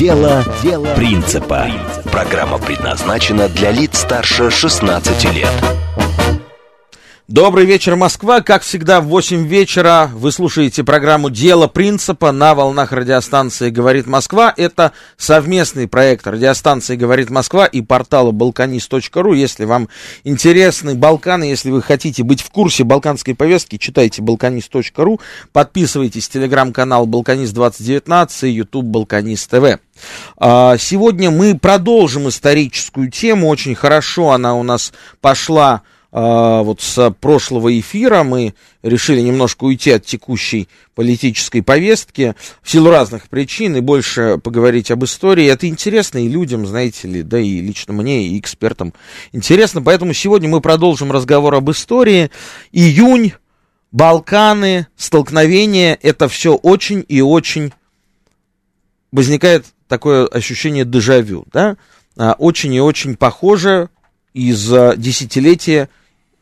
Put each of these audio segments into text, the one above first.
Дело принципа. Программа предназначена для лиц старше 16 лет. Добрый вечер, Москва. Как всегда, в 8 вечера вы слушаете программу «Дело принципа» на волнах радиостанции «Говорит Москва». Это совместный проект радиостанции «Говорит Москва» и портала «Балканист.ру». Если вам интересны Балканы, если вы хотите быть в курсе балканской повестки, читайте «Балканист.ру», подписывайтесь телеграм-канал «Балканист2019» и YouTube «Балканист ТВ». А, сегодня мы продолжим историческую тему. Очень хорошо она у нас пошла вот с прошлого эфира мы решили немножко уйти от текущей политической повестки в силу разных причин и больше поговорить об истории. Это интересно и людям, знаете ли, да и лично мне, и экспертам интересно. Поэтому сегодня мы продолжим разговор об истории. Июнь, Балканы, столкновения, это все очень и очень возникает такое ощущение дежавю, да, а, очень и очень похоже из десятилетия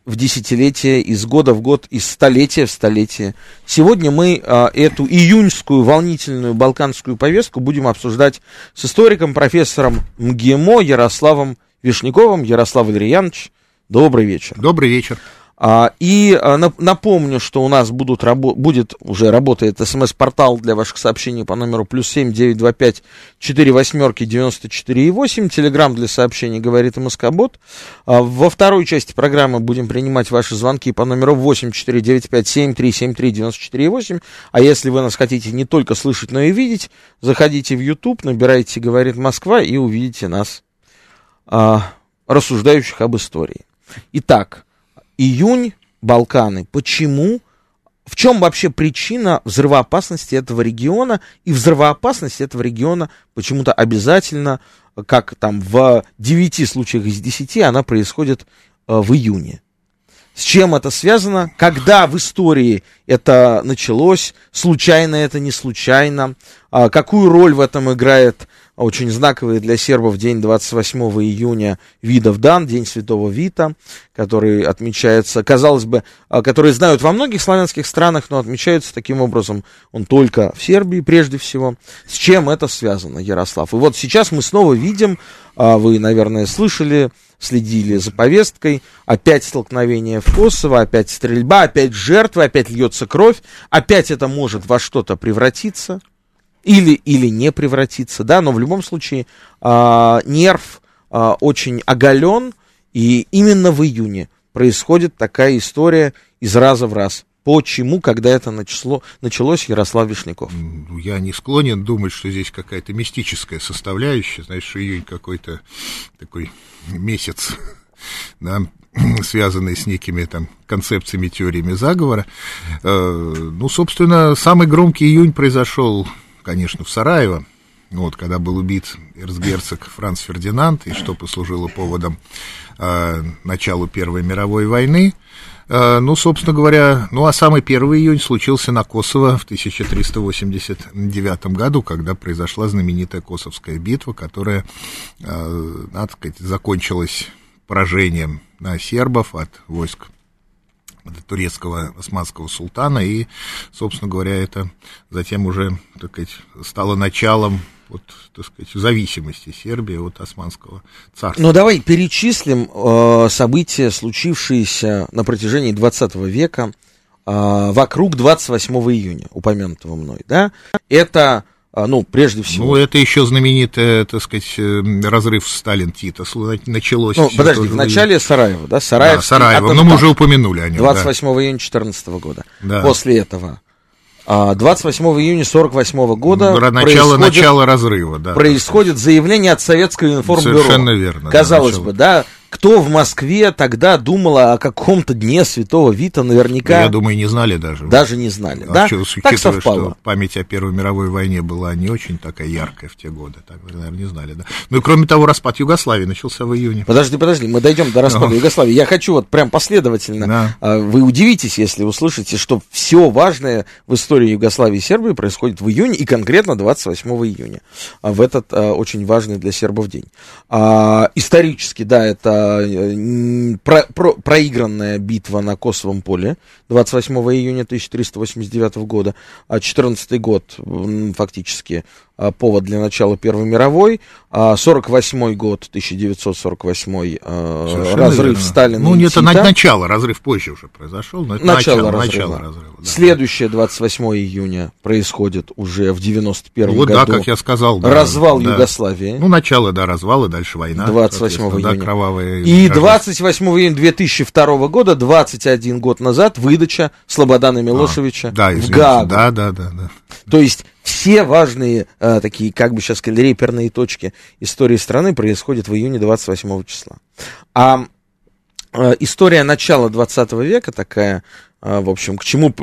в десятилетие, из года в год, из столетия в столетие. Сегодня мы а, эту июньскую волнительную балканскую повестку будем обсуждать с историком, профессором МГИМО Ярославом Вишняковым. Ярослав Валерьянович, добрый вечер. Добрый вечер. А, и а, напомню, что у нас будут, будет уже работает смс-портал для ваших сообщений по номеру плюс семь девять два пять четыре восьмерки девяносто четыре и восемь. Телеграмм для сообщений говорит МСК-бот. А, во второй части программы будем принимать ваши звонки по номеру восемь четыре девять пять семь три семь три девяносто четыре восемь. А если вы нас хотите не только слышать, но и видеть, заходите в YouTube, набирайте «Говорит Москва» и увидите нас рассуждающих об истории. Итак, июнь, Балканы. Почему? В чем вообще причина взрывоопасности этого региона? И взрывоопасность этого региона почему-то обязательно, как там в 9 случаях из 10, она происходит э, в июне. С чем это связано? Когда в истории это началось? Случайно это, не случайно? А какую роль в этом играет очень знаковый для сербов день 28 июня Видов Дан, День Святого Вита, который отмечается, казалось бы, а, который знают во многих славянских странах, но отмечается таким образом он только в Сербии прежде всего. С чем это связано, Ярослав? И вот сейчас мы снова видим, а, вы, наверное, слышали, следили за повесткой, опять столкновение в Косово, опять стрельба, опять жертвы, опять льется кровь, опять это может во что-то превратиться или, или не превратиться, да, но в любом случае э, нерв э, очень оголен, и именно в июне происходит такая история из раза в раз. Почему, когда это начало, началось, Ярослав Вишняков? Я не склонен думать, что здесь какая-то мистическая составляющая, знаешь, что июнь какой-то такой месяц, да, связанные с некими там концепциями, теориями заговора. Э, ну, собственно, самый громкий июнь произошел конечно, в Сараево, вот, когда был убит эрцгерцог Франц Фердинанд, и что послужило поводом э, началу Первой мировой войны. Э, ну, собственно говоря, ну, а самый 1 июнь случился на Косово в 1389 году, когда произошла знаменитая Косовская битва, которая, э, надо сказать, закончилась поражением на сербов от войск турецкого османского султана, и, собственно говоря, это затем уже, так сказать, стало началом вот, так сказать, зависимости Сербии от османского царства. Ну, давай перечислим э, события, случившиеся на протяжении 20 века э, вокруг 28 июня, упомянутого мной, да? Это ну, прежде всего. Ну, это еще знаменитый, так сказать, э, разрыв Сталин-Тита началось. Ну, подожди, в начале Сараева, да? Сараев, да, Сараево, но мы уже упомянули о нем. 28 да. июня 2014 года. Да. После этого 28 а, июня 48 года начало, начало разрыва, да. Происходит заявление от Советского информбюро. Совершенно верно. Казалось да, бы, да, кто в Москве тогда думал о каком-то дне Святого Вита, наверняка... Я думаю, не знали даже. Даже не знали, а да? Что, так совпало. Что память о Первой мировой войне была не очень такая яркая в те годы, так, наверное, не знали, да. Ну и кроме того, распад Югославии начался в июне. Подожди, подожди, мы дойдем до распада ну. Югославии. Я хочу вот прям последовательно. Да. А, вы удивитесь, если услышите, что все важное в истории Югославии и Сербии происходит в июне, и конкретно 28 июня, а в этот а, очень важный для сербов день. Исторически, да, это про, про, проигранная битва на Косовом поле 28 июня 1389 года, а 14 год фактически а, повод для начала Первой мировой, 48 а, год, 1948 а, разрыв верно. Сталина Ну, это на, начало, разрыв позже уже произошел, но это начало, начало разрыва. Начало разрыва да. Следующее, 28 июня, происходит уже в 91 вот, году. да, как я сказал. Да, развал да. Югославии. Ну, начало, да, развала, дальше война. 28 июня. Да, кровавые И 28 июня 2002 года, 21 год назад, выдача Слободана Милошевича а, да, в Гаагу. Да, да, да, да. То есть все важные э, такие, как бы сейчас сказали, реперные точки истории страны происходят в июне 28 числа. А э, история начала 20 века такая, э, в общем, к чему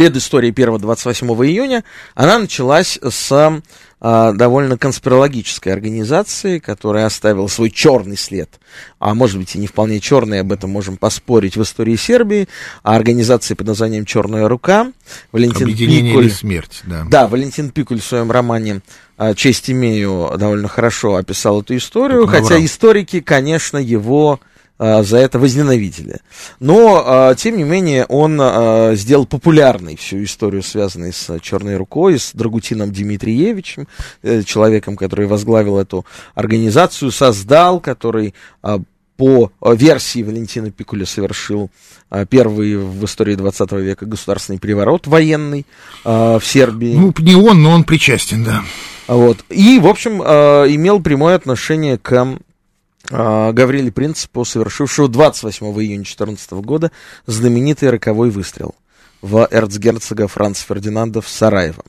э, предыстория 1-28 июня, она началась с а, довольно конспирологической организации, которая оставила свой черный след, а может быть и не вполне черный, об этом можем поспорить в истории Сербии, а организации под названием «Черная рука». Валентин Объединение Пикуль, или смерть, да. Да, Валентин Пикуль в своем романе а, «Честь имею» довольно хорошо описал эту историю, хотя историки, конечно, его за это возненавидели. Но, а, тем не менее, он а, сделал популярной всю историю, связанную с Черной рукой, с Драгутином Дмитриевичем, э, человеком, который возглавил эту организацию, создал, который по версии Валентина Пикуля совершил первый в истории 20 века государственный переворот военный в Сербии. Ну, не он, но он причастен, да. Вот. И, в общем, имел прямое отношение к Гавриле Принципу, совершившего 28 июня 2014 года знаменитый роковой выстрел в эрцгерцога Франца Фердинанда в Сараево.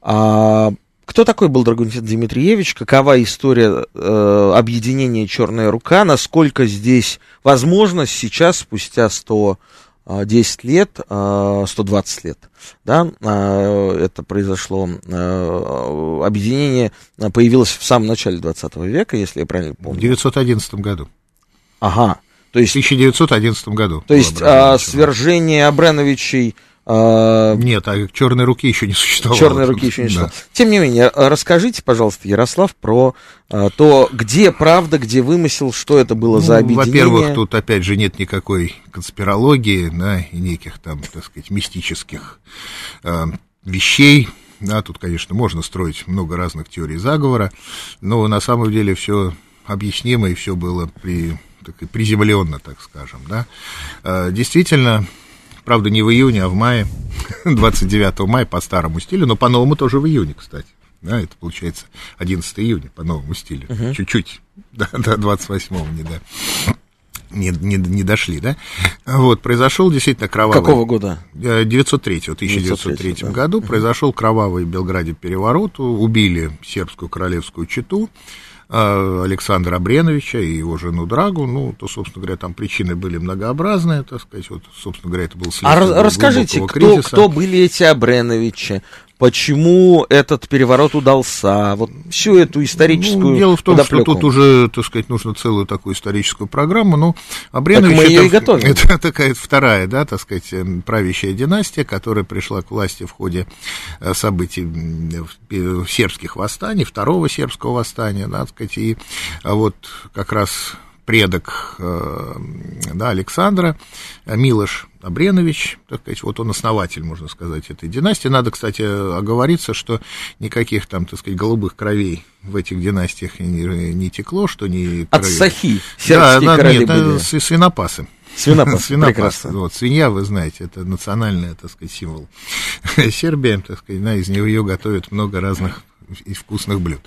А, кто такой был Драгунтин Дмитриевич? Какова история э, объединения «Черная рука»? Насколько здесь возможно сейчас, спустя 100 10 лет, 120 лет, да, это произошло, объединение появилось в самом начале 20 века, если я правильно помню. В 911 году. Ага, то есть... В 1911 году. То есть свержение Абреновичей а, Нет, а черной руки еще не существовало. Черной руки еще не существовало. Да. Тем не менее, расскажите, пожалуйста, Ярослав, про а, то, где правда, где вымысел, что это было ну, за объединение. Во-первых, тут опять же нет никакой конспирологии, да, и неких там, так сказать, мистических э, вещей. Да, тут, конечно, можно строить много разных теорий заговора, но на самом деле все объяснимо и все было при, так, приземленно, так скажем, да. Действительно, Правда, не в июне, а в мае, 29 мая по старому стилю, но по-новому тоже в июне, кстати. Да, это получается 11 июня по новому стилю. Uh-huh. Чуть-чуть до, до 28-го не, до, не, не, не дошли, да? Вот, произошел действительно кровавый... Какого года? 903 в 1903 да. году произошел кровавый в Белграде переворот, убили сербскую королевскую чету, а, Александра Абреновича и его жену Драгу, ну, то, собственно говоря, там причины были многообразные, так сказать, вот, собственно говоря, это был следствие А расскажите, кто, кто были эти Абреновичи? Почему этот переворот удался, вот всю эту историческую ну, Дело в том, подоплеку. что тут уже, так сказать, нужно целую такую историческую программу, ну, Абренович так мы ее это, и готовим. это такая вторая, да, так сказать, эм, правящая династия, которая пришла к власти в ходе э, событий сербских восстаний, второго сербского восстания, да, так сказать, и а вот как раз предок э, да, Александра, Милош Абренович, так сказать, вот он основатель, можно сказать, этой династии. Надо, кстати, оговориться, что никаких там, так сказать, голубых кровей в этих династиях не, не текло, что не... От крови... сахи да, да, нет, были. свинопасы. Свинопас, Свинопас. Вот, свинья, вы знаете, это национальный, так сказать, символ Сербии, так сказать, да, из нее ее готовят много разных и вкусных блюд.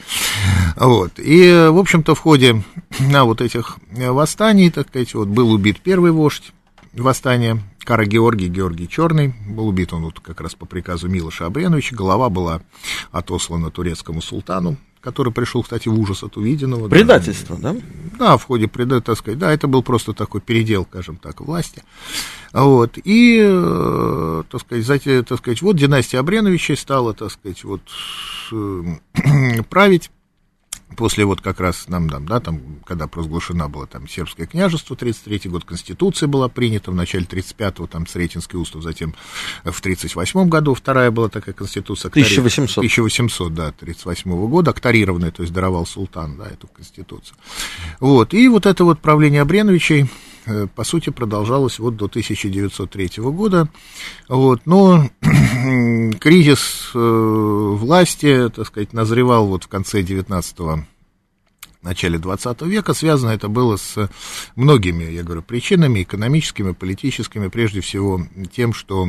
Вот. И, в общем-то, в ходе на вот этих восстаний, так сказать, вот был убит первый вождь восстания, Кара Георгий, Георгий Черный, был убит он вот как раз по приказу Милоша Абреновича, голова была отослана турецкому султану который пришел, кстати, в ужас от увиденного. Предательство, да? Да, в ходе предательства, так сказать, да, это был просто такой передел, скажем так, власти. Вот, и, э, так сказать, знаете, так сказать, вот династия Абреновичей стала, так сказать, вот э, править после вот как раз нам, нам, да, там, когда провозглашена была там сербское княжество, 33 год Конституция была принята, в начале 35-го там Сретенский устав, затем в 38-м году вторая была такая Конституция. 1800. 1800, да, 38 -го года, акторированная, то есть даровал султан, да, эту Конституцию. Вот, и вот это вот правление Абреновичей, э, по сути, продолжалось вот до 1903 года, вот, но кризис э, власти, так сказать, назревал вот в конце 19 начале 20 века. Связано это было с многими, я говорю, причинами, экономическими, политическими, прежде всего тем, что,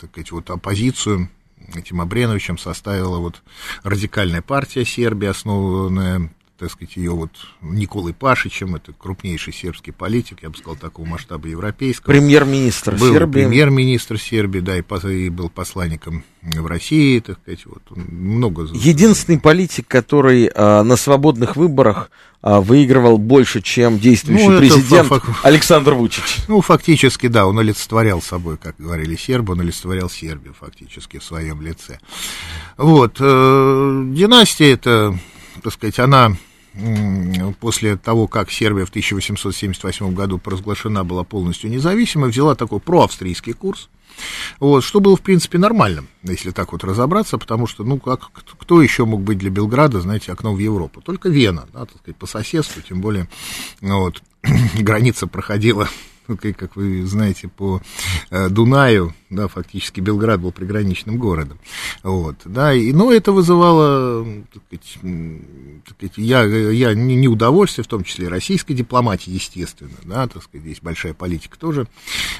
так сказать, вот оппозицию этим Абреновичем составила вот радикальная партия Сербии, основанная так сказать, ее вот Николой Пашичем, это крупнейший сербский политик, я бы сказал, такого масштаба европейского. Премьер-министр был Сербии. премьер-министр Сербии, да, и, и был посланником в России, так сказать, вот, много... Единственный политик, который а, на свободных выборах а, выигрывал больше, чем действующий ну, президент фак... Александр Вучич. Ну, фактически, да, он олицетворял собой, как говорили сербы, он олицетворял Сербию фактически в своем лице. Вот, э, династия это, так сказать, она после того, как Сербия в 1878 году провозглашена была полностью независимой, взяла такой проавстрийский курс, вот, что было, в принципе, нормальным, если так вот разобраться, потому что, ну, как, кто еще мог быть для Белграда, знаете, окном в Европу? Только Вена, да, так сказать, по соседству, тем более, ну, вот, граница проходила ну, как вы знаете, по э, Дунаю, да, фактически Белград был приграничным городом, вот, да, и, но это вызывало, так сказать, я, я не, не удовольствие, в том числе и российской дипломатии, естественно, да, так сказать, здесь большая политика тоже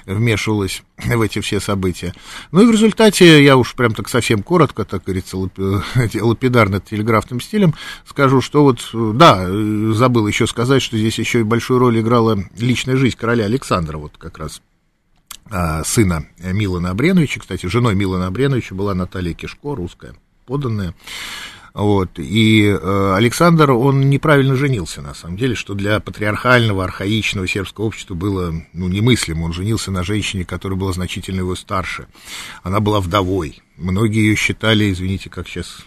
вмешивалась в эти все события, ну и в результате, я уж прям так совсем коротко, так говорится, лапидарно-телеграфным стилем скажу, что вот, да, забыл еще сказать, что здесь еще и большую роль играла личная жизнь короля Александра, вот как раз сына Милана Абреновича, кстати, женой Милана Абреновича была Наталья Кишко, русская подданная. Вот, и э, Александр, он неправильно женился, на самом деле, что для патриархального, архаичного сербского общества было, ну, немыслимо. Он женился на женщине, которая была значительно его старше. Она была вдовой. Многие ее считали, извините, как сейчас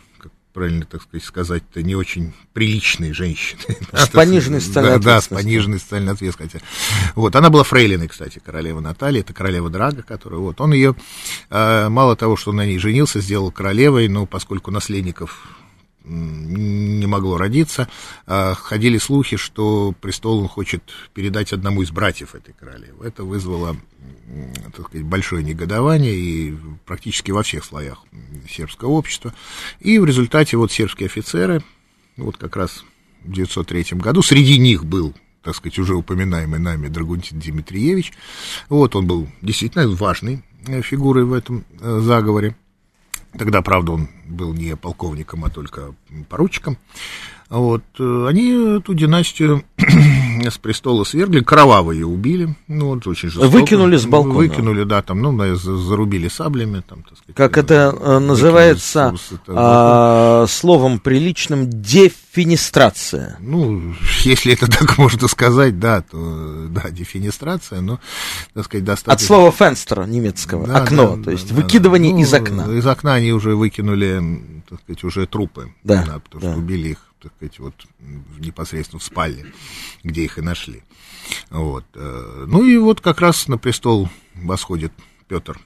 правильно так сказать, сказать-то, не очень приличные женщины. С пониженной социальной да, да, с пониженной социальной ответственностью. Вот, она была фрейлиной, кстати, королева Наталья, это королева Драга, которая, вот, он ее, а, мало того, что он на ней женился, сделал королевой, но поскольку наследников не могло родиться. А, ходили слухи, что престол он хочет передать одному из братьев этой королевы. Это вызвало так сказать, большое негодование и практически во всех слоях сербского общества. И в результате вот сербские офицеры, вот как раз в 1903 году, среди них был так сказать, уже упоминаемый нами Драгунтин Дмитриевич. Вот он был действительно важной фигурой в этом э, заговоре. Тогда, правда, он был не полковником, а только поручиком. Вот, э, они эту династию с престола свергли, кроваво ее убили, ну, вот, очень жестоко. Выкинули с балкона. Выкинули, да, там, ну, зарубили саблями, там, так сказать. Как это э, называется с, это, а, словом приличным, дефинистрация. Ну, если это так можно сказать, да, то, да, дефинистрация, но, так сказать, достаточно... От слова фенстер немецкого, да, окно, да, то есть да, выкидывание да. Ну, из окна. Из окна они уже выкинули, так сказать, уже трупы, да, да потому да. что убили их так сказать, вот непосредственно в спальне, где их и нашли. Вот. Э, ну и вот как раз на престол восходит Петр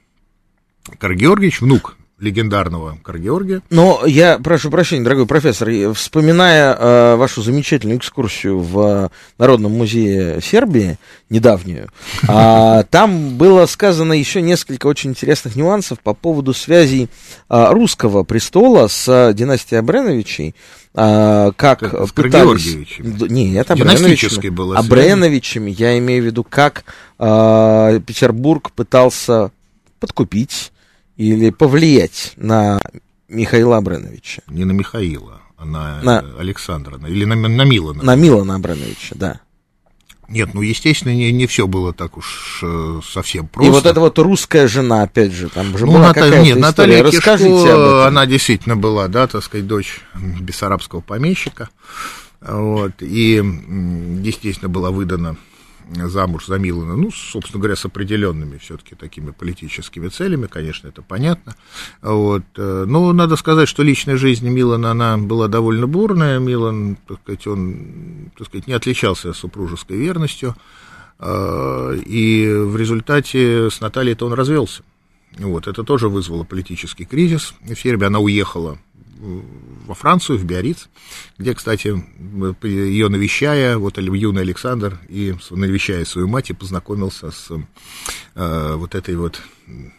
Каргеоргиевич, внук легендарного Каргеоргия. Но я прошу прощения, дорогой профессор, вспоминая э, вашу замечательную экскурсию в Народном музее Сербии, недавнюю, э, там было сказано еще несколько очень интересных нюансов по поводу связей э, русского престола с династией Абреновичей, э, как это пытались... Нет, Абреновичами. Было Абреновичами, я имею в виду, как э, Петербург пытался подкупить или повлиять на Михаила Абреновича? Не на Михаила, а на, на... Александра, или на, на Милана. На Милана Абреновича, да. Нет, ну, естественно, не, не все было так уж э, совсем просто. И вот эта вот русская жена, опять же, там же ну, была Ната... какая-то Нет, Наталья история. Расскажите об Кишко, этом. она действительно была, да, так сказать, дочь бессарабского помещика, вот, и, естественно, была выдана замуж за Милана, ну, собственно говоря, с определенными все-таки такими политическими целями, конечно, это понятно. Вот. э, Но надо сказать, что личная жизнь Милана, она была довольно бурная. Милан, так сказать, он, так сказать, не отличался супружеской верностью. э, И в результате с Натальей-то он развелся. Вот, это тоже вызвало политический кризис. В Сербии она уехала во Францию, в Биарриц, где, кстати, ее навещая, вот юный Александр, и навещая свою мать, и познакомился с э, вот этой вот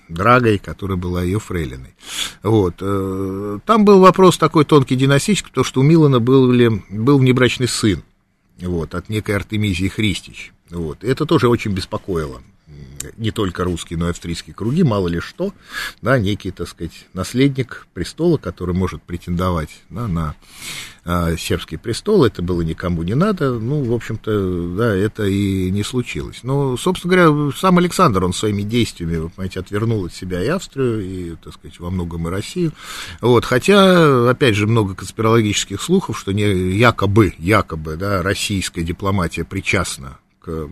Драгой, которая была ее фрейлиной. Вот. Э, там был вопрос такой тонкий династический, потому что у Милана был, ли, был внебрачный сын вот, от некой Артемизии Христич. Вот. Это тоже очень беспокоило не только русские, но и австрийские круги, мало ли что, да, некий, так сказать, наследник престола, который может претендовать да, на а, сербский престол, это было никому не надо, ну, в общем-то, да, это и не случилось. Но, собственно говоря, сам Александр, он своими действиями, вы понимаете, отвернул от себя и Австрию, и, так сказать, во многом и Россию, вот, хотя, опять же, много конспирологических слухов, что не якобы, якобы, да, российская дипломатия причастна к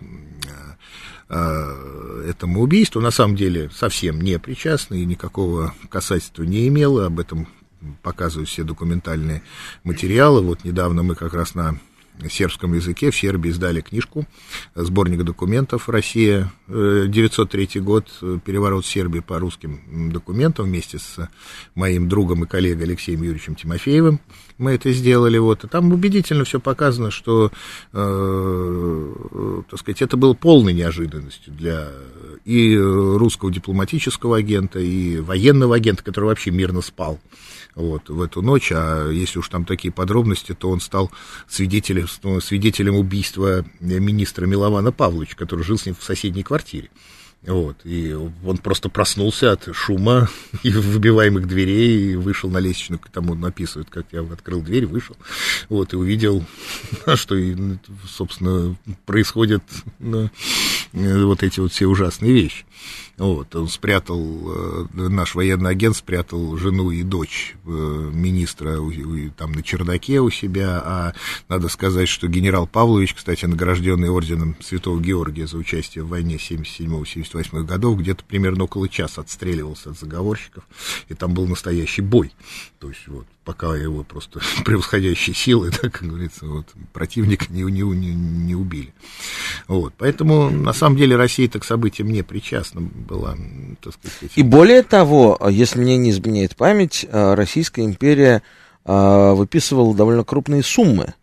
этому убийству, на самом деле совсем не причастна и никакого касательства не имела, об этом показывают все документальные материалы. Вот недавно мы как раз на сербском языке в Сербии издали книжку, сборник документов «Россия, 903 год, переворот Сербии по русским документам» вместе с моим другом и коллегой Алексеем Юрьевичем Тимофеевым. Мы это сделали, вот, и там убедительно все показано, что, э, так сказать, это было полной неожиданностью для и русского дипломатического агента, и военного агента, который вообще мирно спал вот, в эту ночь, а если уж там такие подробности, то он стал свидетелем, свидетелем убийства министра Милована Павловича, который жил с ним в соседней квартире. Вот, и он просто проснулся от шума и выбиваемых дверей, и вышел на лестничную, там он написывает, как я открыл дверь, вышел, вот, и увидел, что, собственно, происходят ну, вот эти вот все ужасные вещи. Вот, он спрятал, наш военный агент спрятал жену и дочь министра там на чердаке у себя, а надо сказать, что генерал Павлович, кстати, награжденный орденом Святого Георгия за участие в войне 77-78 годов, где-то примерно около часа отстреливался от заговорщиков, и там был настоящий бой. То есть вот пока его просто превосходящие силы, да, как говорится, вот, противника не, не, не, не убили. Вот, поэтому, на самом деле, Россия-то к событиям не причастна была, так сказать. И более того, если мне не изменяет память, Российская империя выписывала довольно крупные суммы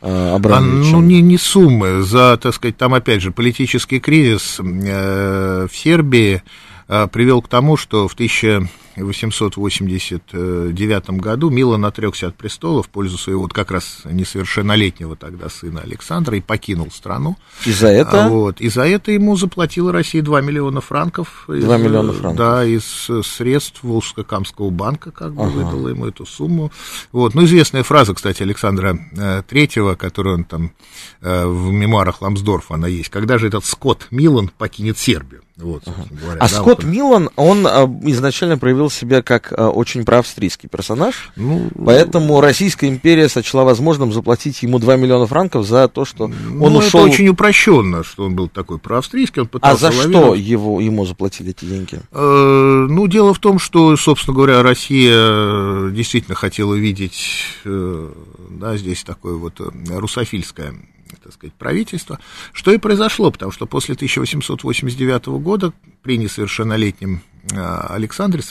а, ну, не, не суммы, за, так сказать, там, опять же, политический кризис э, в Сербии э, привел к тому, что в 1000 1889 году Милан отрекся от престола в пользу своего вот как раз несовершеннолетнего тогда сына Александра и покинул страну. И за это? Вот, и за это ему заплатила Россия 2 миллиона франков. 2 из, миллиона франков. Да, из средств Волжско-Камского банка как бы ага. выдала ему эту сумму. Вот, ну, известная фраза, кстати, Александра э, Третьего, которую он там э, в мемуарах Ламсдорфа, она есть. Когда же этот Скотт Милан покинет Сербию? Вот, говоря, а да, Скотт вот. Милан, он а, изначально проявил себя как а, очень проавстрийский персонаж, ну, поэтому Российская империя сочла возможным заплатить ему 2 миллиона франков за то, что ну, он ушел... это очень упрощенно, что он был такой проавстрийский. Он а за что его, ему заплатили эти деньги? Э, ну, дело в том, что, собственно говоря, Россия действительно хотела видеть, э, да, здесь такое вот э, русофильское так сказать, правительства, что и произошло, потому что после 1889 года при несовершеннолетнем Александре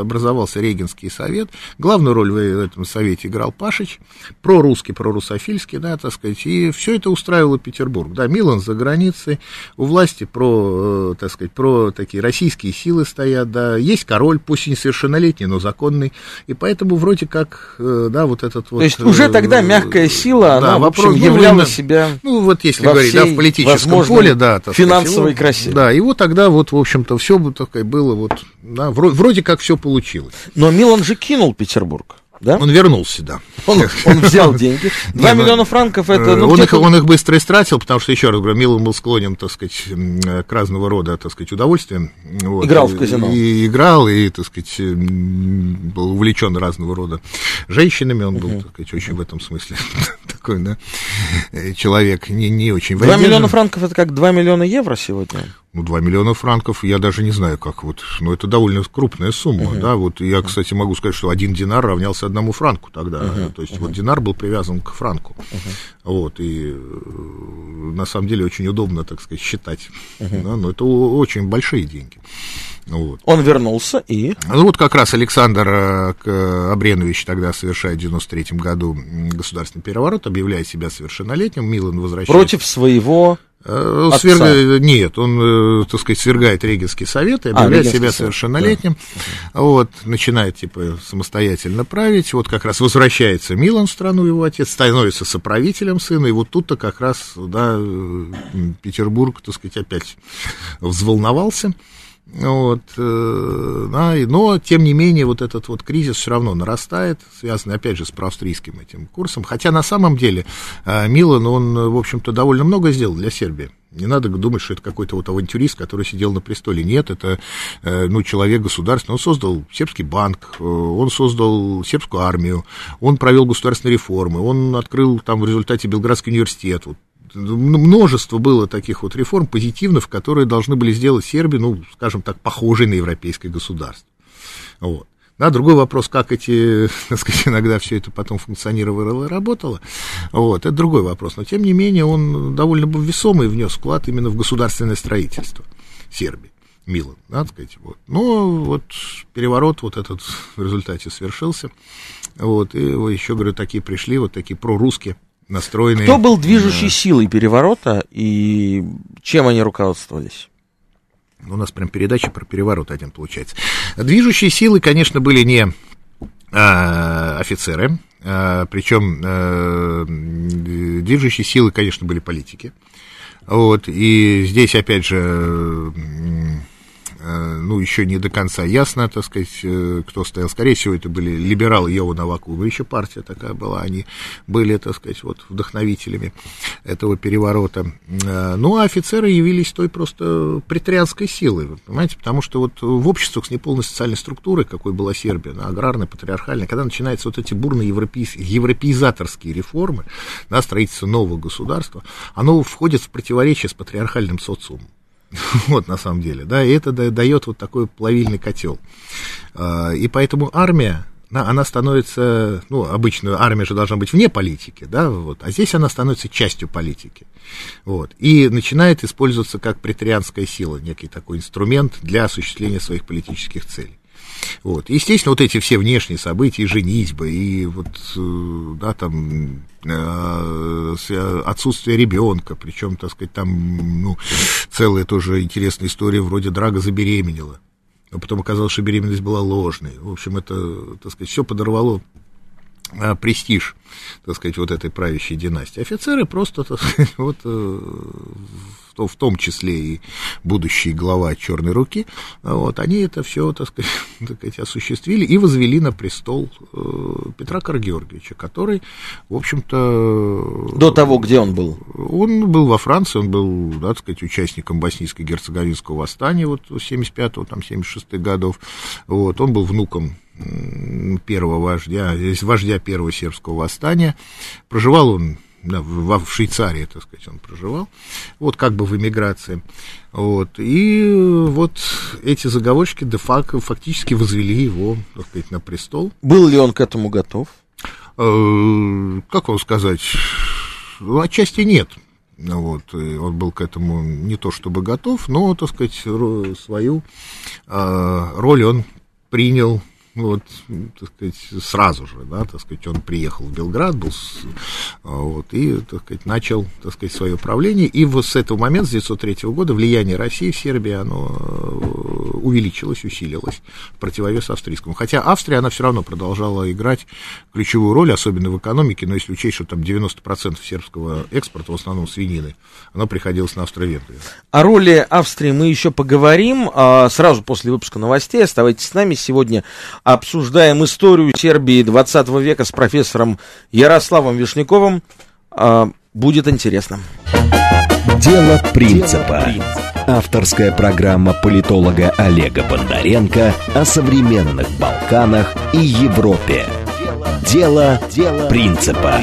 образовался Регенский совет. Главную роль в этом совете играл Пашич, прорусский, прорусофильский, да, так сказать, и все это устраивало Петербург. Да, Милан за границей, у власти про, э, так сказать, про такие российские силы стоят, да, есть король, пусть несовершеннолетний, но законный, и поэтому вроде как, э, да, вот этот вот... То есть уже тогда э, мягкая сила, да, она, вопрос, в общем, ну, являла себя... Ну, вот если говорить, да, в политическом поле, да, так финансовой сказать, красе. Да, и вот тогда вот, в общем-то, все такое было вот, да, вроде, вроде как все получилось. Но Милан же кинул Петербург. да? Он вернулся, да. Он, он взял деньги. 2 Не, ну, миллиона франков это... Ну, он, их, он их быстро истратил, потому что, еще раз говорю, Милан был склонен, так сказать, к разного рода, так сказать, удовольствиям. Вот. Играл в казино. И, играл, и, так сказать, был увлечен разного рода женщинами. Он был, так сказать, очень в этом смысле такой, да, э, человек не, не очень 2 воздержан. миллиона франков это как 2 миллиона евро сегодня. Ну, 2 миллиона франков, я даже не знаю, как вот, ну, это довольно крупная сумма, да, вот. Я, кстати, могу сказать, что один динар равнялся одному франку тогда, то есть вот динар был привязан к франку, вот, и э, на самом деле очень удобно, так сказать, считать, да, но это очень большие деньги, вот. Он вернулся и... Ну вот как раз Александр э, Абренович тогда совершает в 93 году государственный переворот, объявляет себя совершеннолетним, Милан возвращается. Против своего... Э, Отца. сверга- Нет, он, э, так сказать, свергает Регенский совет и А, объявляет Регенский себя совет, совершеннолетним. Вот, начинает, типа, самостоятельно править. Вот как раз возвращается Милан в страну, его отец, становится соправителем сына. И вот тут-то как раз, да, Петербург, так сказать, опять взволновался. Вот, э, да, но, тем не менее, вот этот вот кризис все равно нарастает, связанный, опять же, с проавстрийским этим курсом. Хотя, на самом деле, э, Милан, он, в общем-то, довольно много сделал для Сербии. Не надо думать, что это какой-то вот авантюрист, который сидел на престоле. Нет, это, э, ну, человек государственный. Он создал сербский банк, он создал сербскую армию, он провел государственные реформы, он открыл там в результате Белградский университет. Вот множество было таких вот реформ позитивных, которые должны были сделать Сербию, ну, скажем так, похожей на европейское государство. Вот. Да, другой вопрос, как эти, так сказать, иногда все это потом функционировало и работало, вот, это другой вопрос. Но, тем не менее, он довольно был весомый внес вклад именно в государственное строительство Сербии. Милан, так сказать, вот. Но вот переворот вот этот в результате свершился, вот, и еще, говорю, такие пришли, вот такие прорусские настроенные. Кто был движущей силой переворота и чем они руководствовались? У нас прям передача про переворот один получается. Движущие силы, конечно, были не а, офицеры, а, причем а, движущие силы, конечно, были политики. Вот, и здесь, опять же, э, ну, еще не до конца ясно, так сказать, э, кто стоял. Скорее всего, это были либералы Йова Новакуба, еще партия такая была, они были, так сказать, вот вдохновителями этого переворота. Э, Ну, а офицеры явились той просто претарианской силой, понимаете, потому что вот в обществах с неполной социальной структурой, какой была Сербия, она аграрная, патриархальная, когда начинаются вот эти бурные европейс- европеизаторские реформы, да, строительство нового государства, оно входит в противоречие с патриархальным социумом. Вот, на самом деле, да, и это да- дает вот такой плавильный котел. А, И поэтому армия, она становится, ну, обычно армия же должна быть вне политики, да, вот, а здесь она становится частью политики, вот, и начинает использоваться как претарианская сила, некий такой инструмент для осуществления своих политических целей. Вот. Естественно, вот эти все внешние события, и женитьба, и вот, э, да, там, э, э, отсутствие ребенка, причем, так сказать, там, ну, целая тоже интересная история, вроде Драга забеременела, а потом оказалось, что беременность была ложной. В общем, это, так сказать, все подорвало престиж, так сказать, вот этой правящей династии. Офицеры просто, так сказать, вот э, в том- числе и будущий глава Черной руки, вот, они это все, так сказать, так сказать, осуществили и возвели на престол э, Петра Каргеоргиевича, который, в общем-то... До того, где он был? Он был во Франции, он был, да, так сказать, участником боснийско-герцеговинского восстания вот 75-го, там, 76-х годов. Вот, он был внуком первого вождя, здесь вождя первого сербского восстания. Проживал он да, в, в Швейцарии, так сказать, он проживал, вот как бы в эмиграции. Вот, и вот эти заговорщики де-факто фактически возвели его, так сказать, на престол. Был ли он к этому готов? Э, как вам сказать, ну, отчасти нет. Вот, и он был к этому не то чтобы готов, но, так сказать, свою э, роль он принял, вот, так сказать, сразу же, да, так сказать, он приехал в Белград, был, а, вот, и, так сказать, начал, так сказать, свое правление, и вот с этого момента, с 1903 года, влияние России в Сербии, оно э, увеличилось, усилилось противовес австрийскому. Хотя Австрия, она все равно продолжала играть ключевую роль, особенно в экономике, но если учесть, что там 90% сербского экспорта, в основном свинины, оно приходилось на Австро-Венгрию. О роли Австрии мы еще поговорим а, сразу после выпуска новостей. Оставайтесь с нами. Сегодня Обсуждаем историю Сербии 20 века с профессором Ярославом Вишняковым. А, будет интересно. Дело принципа. Авторская программа политолога Олега Бондаренко о современных Балканах и Европе. Дело, Дело принципа.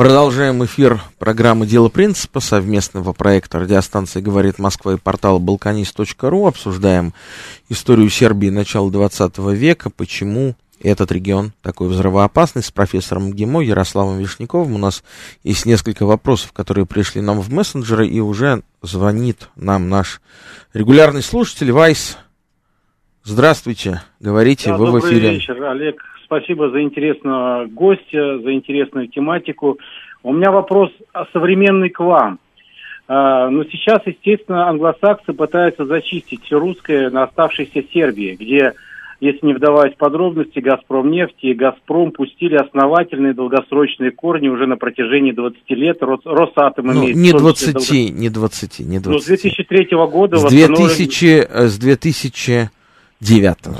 Продолжаем эфир программы «Дело принципа» совместного проекта радиостанции «Говорит Москва» и портала «Балканист.ру». Обсуждаем историю Сербии начала 20 века, почему этот регион такой взрывоопасный. С профессором ГИМО Ярославом Вишняковым у нас есть несколько вопросов, которые пришли нам в мессенджеры, и уже звонит нам наш регулярный слушатель Вайс. Здравствуйте, говорите, да, вы в эфире. Добрый вечер, Олег спасибо за интересного гостя, за интересную тематику. У меня вопрос современный к вам. А, но сейчас, естественно, англосаксы пытаются зачистить все русское на оставшейся Сербии, где, если не вдаваясь в подробности, «Газпром» нефти и «Газпром» пустили основательные долгосрочные корни уже на протяжении 20 лет. Рос, Росатом ну, имеет... Не 20, долго... не 20, не 20. Ну, с 2003 года... С 2000, э, с 2000 девятого.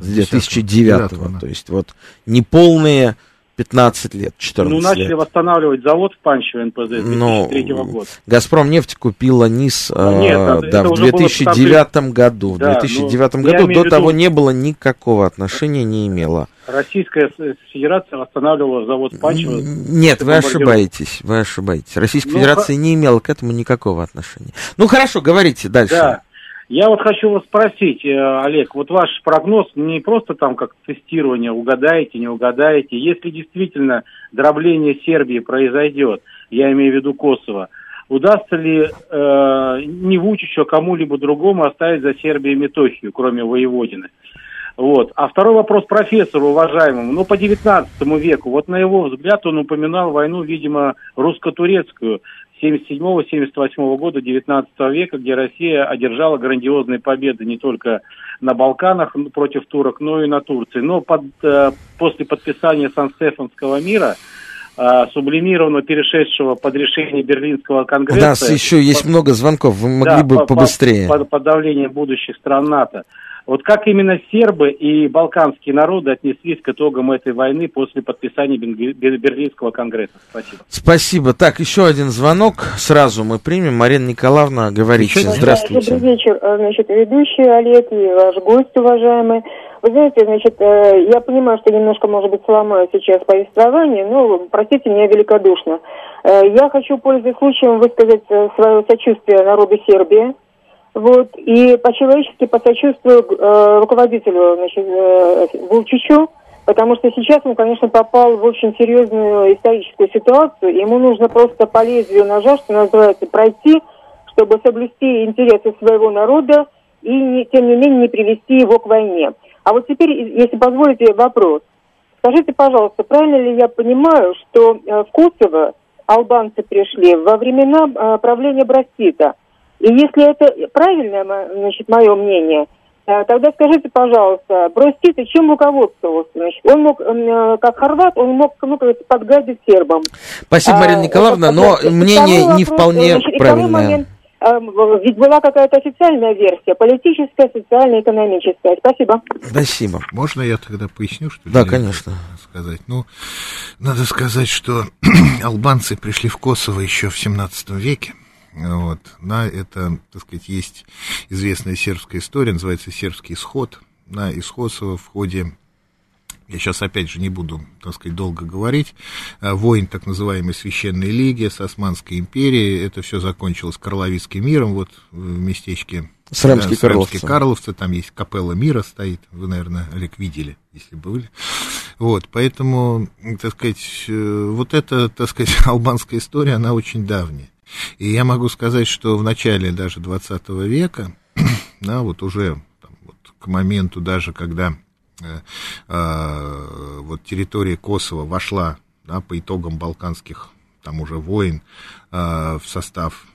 С 2009 -го, То есть вот неполные 15 лет, 14 Ну, начали лет. восстанавливать завод в Панчево НПЗ с 2003 -го года. Газпром нефть купила НИС ну, нет, э, да, в 2009 было... году. Да, в 2009 ну, году до виду... того не было никакого отношения, не имело. Российская Федерация восстанавливала завод в Панчево. Нет, вы ошибаетесь, вы ошибаетесь. Российская ну, Федерация х... не имела к этому никакого отношения. Ну, хорошо, говорите дальше. Да. Я вот хочу вас спросить, э, Олег, вот ваш прогноз не просто там как тестирование, угадаете, не угадаете. Если действительно дробление Сербии произойдет, я имею в виду Косово, удастся ли э, не Вучичу, а кому-либо другому оставить за Сербией Метохию, кроме Воеводины? Вот. А второй вопрос профессору уважаемому. Ну, по 19 веку, вот на его взгляд он упоминал войну, видимо, русско-турецкую. 77-78 года 19 века, где Россия одержала грандиозные победы не только на Балканах против турок, но и на Турции. Но под, э, после подписания Сан-Стефанского мира э, сублимированно перешедшего под решение Берлинского конгресса. У нас еще есть под, много звонков, вы могли да, бы по, побыстрее. Под, под давлением будущих стран НАТО. Вот как именно сербы и балканские народы отнеслись к итогам этой войны после подписания Берлинского конгресса? Спасибо. Спасибо. Так, еще один звонок. Сразу мы примем. Марина Николаевна, говорите. Здравствуйте. Добрый вечер. Э, значит, ведущий Олег и ваш гость, уважаемый. Вы знаете, значит, э, я понимаю, что немножко, может быть, сломаю сейчас повествование, но простите меня великодушно. Э, я хочу, пользуясь случаем, высказать свое сочувствие народу Сербии, вот, и по-человечески посочувствую э, руководителю, значит, э, Вулчичу, потому что сейчас он, конечно, попал в очень серьезную историческую ситуацию, ему нужно просто по лезвию ножа, что называется, пройти, чтобы соблюсти интересы своего народа и, не, тем не менее, не привести его к войне. А вот теперь, если позволите, вопрос. Скажите, пожалуйста, правильно ли я понимаю, что э, в Косово албанцы пришли во времена э, правления Брастита – и если это правильное, значит, мое мнение, э, тогда скажите, пожалуйста, Бростита чем руководствовался? Значит, он мог, э, как хорват, он мог, ну, подгадить сербам. Спасибо, Марина а, Николаевна, а, но мнение не вопрос, вполне значит, правильное. Момент, э, ведь была какая-то официальная версия, политическая, социальная, экономическая. Спасибо. Спасибо. Можно я тогда поясню, что Да, конечно. Сказать? Ну, надо сказать, что албанцы пришли в Косово еще в 17 веке. Вот. Да, это, так сказать, есть известная сербская история, называется «Сербский исход». На исход в ходе я сейчас опять же не буду, так сказать, долго говорить, а, войн так называемой Священной Лиги с Османской империей, это все закончилось Карловицким миром, вот в местечке Срамские да, Карловцы. Карловцы, там есть капелла мира стоит, вы, наверное, Олег, видели, если были. Вот, поэтому, так сказать, э, вот эта, так сказать, албанская история, она очень давняя. И я могу сказать, что в начале даже 20 века, да, вот уже там, вот, к моменту даже, когда э, э, вот территория Косово вошла да, по итогам балканских там уже войн э, в состав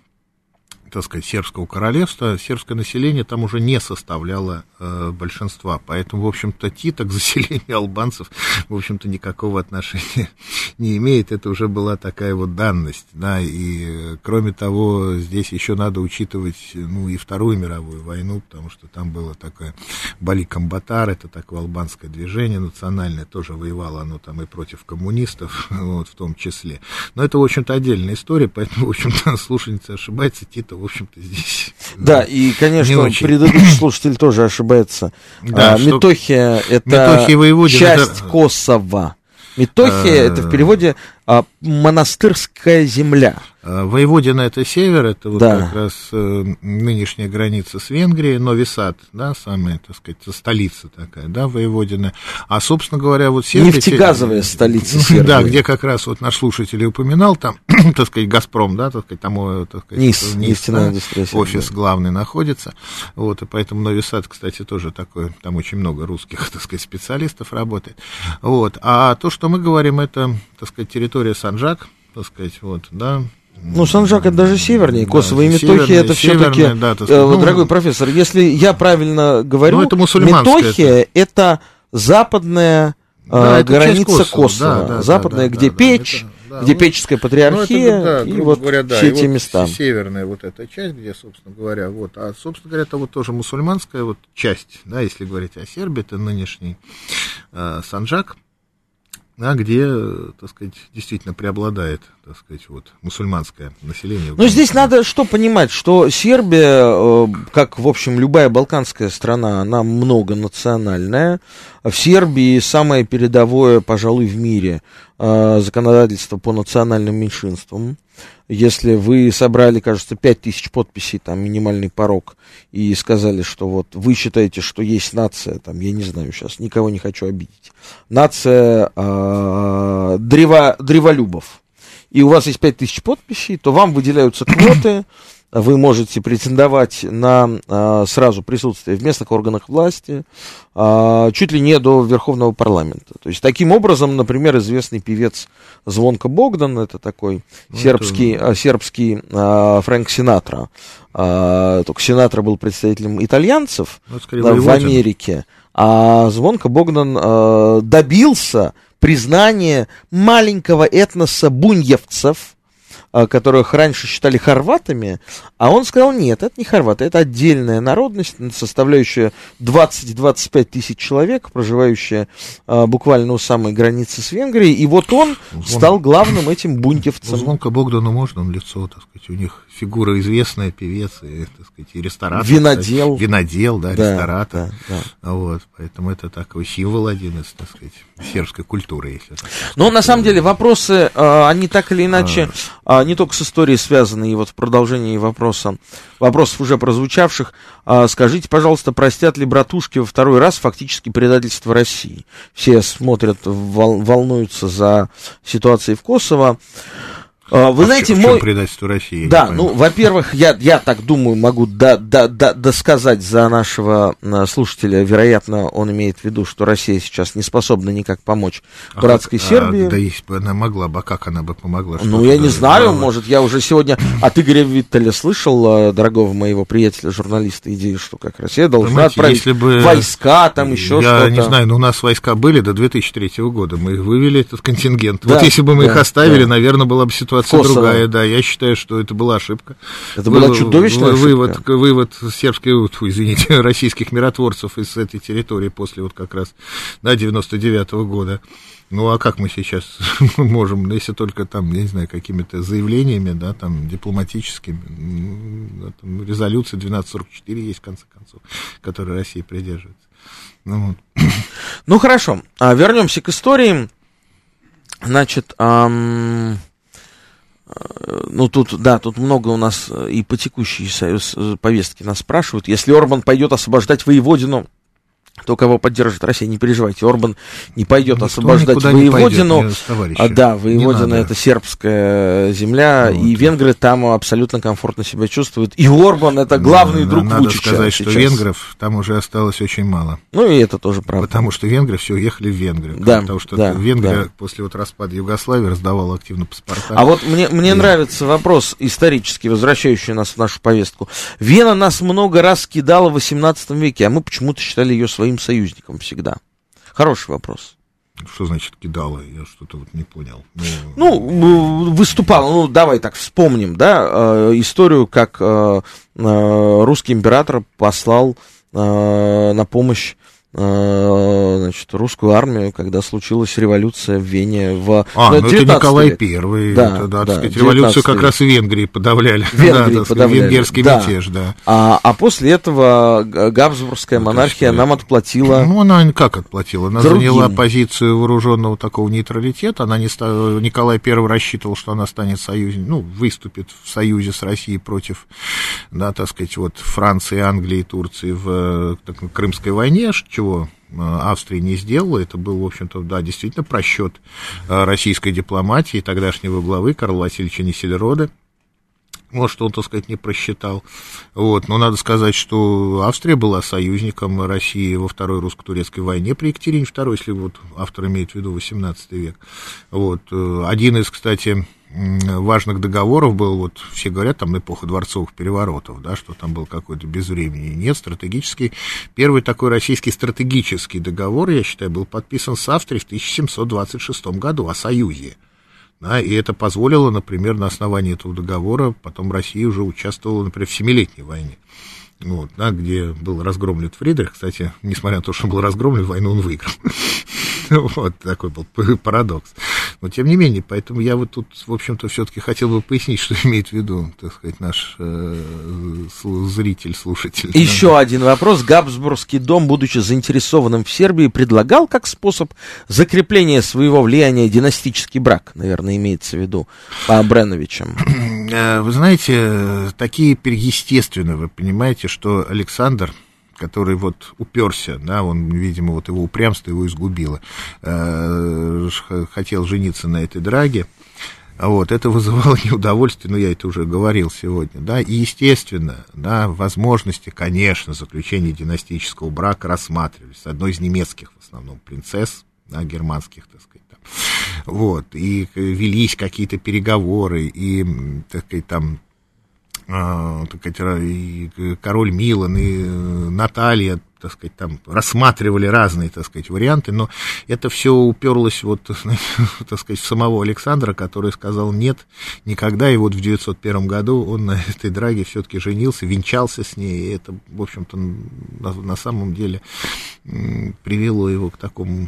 так сказать, сербского королевства, сербское население там уже не составляло э, большинства. Поэтому, в общем-то, Тита к заселению албанцев, в общем-то, никакого отношения не имеет. Это уже была такая вот данность. Да, и, кроме того, здесь еще надо учитывать, ну, и Вторую мировую войну, потому что там было такое Бали Камбатар, это такое албанское движение национальное, тоже воевало оно там и против коммунистов, вот, в том числе. Но это, в общем-то, отдельная история, поэтому, в общем-то, слушательница ошибается, Тита, общем-то, здесь... Да, и, конечно, предыдущий слушатель тоже ошибается. Да, а, что... Метохия — это Метохия часть это... Косово. Метохия — это в переводе а, монастырская земля. А, Воеводина это север, это вот да. как раз э, нынешняя граница с Венгрией, Нови Сад, да, самая, так сказать, столица такая, да, Воеводина. А, собственно говоря, вот Сербия... Нефтегазовая те... столица Сербии. Да, где как раз вот наш слушатель упоминал, там, так сказать, Газпром, да, так сказать, там, э, так сказать, низ, низ да, индустрия, офис да. главный находится. Вот, и поэтому Нови Сад, кстати, тоже такой, там очень много русских, так сказать, специалистов работает. Вот. А то, что мы говорим, это, так сказать, территория Санжак, так сказать, вот, да, ну, Санжак это даже севернее, Косово да, и Метохия это все-таки, да, э, ну, дорогой профессор, если я правильно говорю, ну, это Метохия это... это западная да, э, граница Косово, да, да, западная, да, где да, Печь, это, да, где ну, Печеская патриархия, ну, это, да, и вот говоря, да, все эти вот места. Северная вот эта часть, где, собственно говоря, вот, а, собственно говоря, это вот тоже мусульманская вот часть, да, если говорить о Сербии, это нынешний э, Санжак, а где, так сказать, действительно преобладает, так сказать, вот, мусульманское население. Но здесь надо что понимать, что Сербия, э, как, в общем, любая балканская страна, она многонациональная. В Сербии самое передовое, пожалуй, в мире э, законодательство по национальным меньшинствам. Если вы собрали, кажется, 5000 подписей, там минимальный порог, и сказали, что вот вы считаете, что есть нация, там, я не знаю сейчас, никого не хочу обидеть, нация э, древо, древолюбов, и у вас есть 5000 подписей, то вам выделяются квоты, вы можете претендовать на а, сразу присутствие в местных органах власти, а, чуть ли не до Верховного парламента. То есть таким образом, например, известный певец Звонко Богдан, это такой ну, сербский, это... сербский а, Фрэнк Синатра, а, только Синатра был представителем итальянцев ну, да, в Америке, а Звонко Богдан а, добился признания маленького этноса буньевцев, а, которых раньше считали хорватами, а он сказал, нет, это не хорваты, это отдельная народность, составляющая 20-25 тысяч человек, проживающая а, буквально у самой границы с Венгрией, и вот он Звон... стал главным этим бунтевцем. Звонко Богдану можно, он лицо, так сказать, у них фигура известная, певец, и, так сказать, и ресторатор. Винодел. Винодел, да, да ресторатор. Да, да. Вот, поэтому это такой символ один из, так сказать, сербской культуры, если так Но на самом деле вопросы, а, они так или иначе, а. Не только с историей связаны, и вот в продолжении вопроса, вопросов уже прозвучавших, а, скажите, пожалуйста, простят ли братушки во второй раз фактически предательство России? Все смотрят, волнуются за ситуацией в Kosovo. А, вы а знаете, в чем, мой... предательство России? Да, ну, во-первых, я, я так думаю, могу да, да, да, досказать за нашего а, слушателя. Вероятно, он имеет в виду, что Россия сейчас не способна никак помочь а, братской а, Сербии. Да, если бы она могла бы, а как она бы помогла? Ну, я не знаю, знала? может, я уже сегодня от Игоря Виттеля слышал, дорогого моего приятеля, журналиста, идею, что как Россия должна Понимаете, отправить если бы... войска, там еще что-то. Я не знаю, но у нас войска были до 2003 года, мы их вывели, этот контингент. Да, вот если бы мы да, их оставили, да. наверное, была бы ситуация ситуация Косово. другая, да. Я считаю, что это была ошибка. Это была Вы, чудовищная вывод, ошибка. Вывод сербских, извините, российских миротворцев из этой территории после вот как раз, да, 99-го года. Ну, а как мы сейчас можем, ну, если только там, я не знаю, какими-то заявлениями, да, там, дипломатическими, ну, там, резолюция 1244 есть, в конце концов, которой Россия придерживается. Ну, вот. ну хорошо, а, вернемся к истории. Значит, ам... Ну, тут, да, тут много у нас э, и по текущей э, повестке нас спрашивают. Если Орбан пойдет освобождать воеводину кто кого поддержит Россия, не переживайте, Орбан не пойдет Никто освобождать не Воеводину. пойдет, а, да, Воеводина это сербская земля, Вот. и венгры там абсолютно комфортно себя чувствуют. И Орбан это главный Да, друг Надо Вучича сказать, что сейчас. венгров там уже осталось очень мало. Ну и это тоже правда. Потому что венгры все уехали в Венгрию. Да, Потому что да, Венгрия да. после вот распада Югославии раздавала активно паспорта. А вот мне, мне нравится вопрос исторический, возвращающий нас в нашу повестку. Вена нас много раз кидала в 18 веке, а мы почему-то считали ее своим союзником всегда. Хороший вопрос. Что значит кидала? Я что-то вот не понял. Ну, Ну, м, выступал, ну, давай так вспомним, да, э, историю, как э, э, русский император послал э, на помощь э, значит, русскую армию, когда случилась революция в Вене в А, ну, ну это 19 Николай век. Первый. Да, это, да, да, так сказать, 19 революцию как век. раз и Венгрии подавляли. Венгрии да, подавляли, Венгерский да. мятеж, да. А, а после этого Габсбургская Ну, монархия нам отплатила. Ну, она как отплатила? Она Другим. заняла позицию вооруженного такого нейтралитета. Она не ста- Николай I рассчитывал, что она станет союзником, ну, выступит в союзе с Россией против, да, так сказать, вот Франции, Англии Турции в э, так, Крымской войне, ш- чего э, Австрия не сделала. Это был, в общем-то, да, действительно просчет э, российской дипломатии тогдашнего главы Карла Васильевича Несельрода. Может, он, так сказать, не просчитал. Вот. Но надо сказать, что Австрия была союзником России во Второй русско-турецкой войне при Екатерине II, если вот автор имеет в виду XVIII век. Вот. Э, Один из, кстати, важных договоров был, вот все говорят, там эпоха дворцовых переворотов, да, что там был какой-то безвременный. Нет, стратегический. Первый такой российский стратегический договор, я считаю, был подписан с Австрией в 1726 году о союзе. Да, и это позволило, например, на основании этого договора потом Россия уже участвовала, например, в Семилетней войне. Вот, да, где был разгромлен Фридрих. Кстати, несмотря на то, что он был разгромлен, войну он выиграл. Вот такой был парадокс. Но тем не менее, поэтому я вот тут, в общем-то, все-таки хотел бы пояснить, что имеет в виду, так сказать, наш э, зритель, слушатель. Еще один вопрос. Габсбургский дом, будучи заинтересованным в Сербии, предлагал как способ закрепления своего влияния династический брак, наверное, имеется в виду по Абреновичам. Э, Вы знаете, э, такие естественно, вы понимаете, что Александр, который вот уперся, да, он, видимо, вот его упрямство его изгубило, э, хотел жениться на этой драге, вот, это вызывало неудовольствие, ну, я это уже говорил сегодня, да, и, естественно, да, возможности, конечно, заключения династического брака рассматривались, одной из немецких, в основном, принцесс, да, германских, так сказать, там. вот, и велись какие-то переговоры, и, так сказать, там, так сказать, и король Милан, и э, Наталья, так сказать, там рассматривали разные, так сказать, варианты, но это все уперлось вот, так сказать, в самого Александра, который сказал нет никогда, и вот в 901 году он на этой драге все-таки женился, венчался с ней, и это, в общем-то, на, на самом деле привело его к такому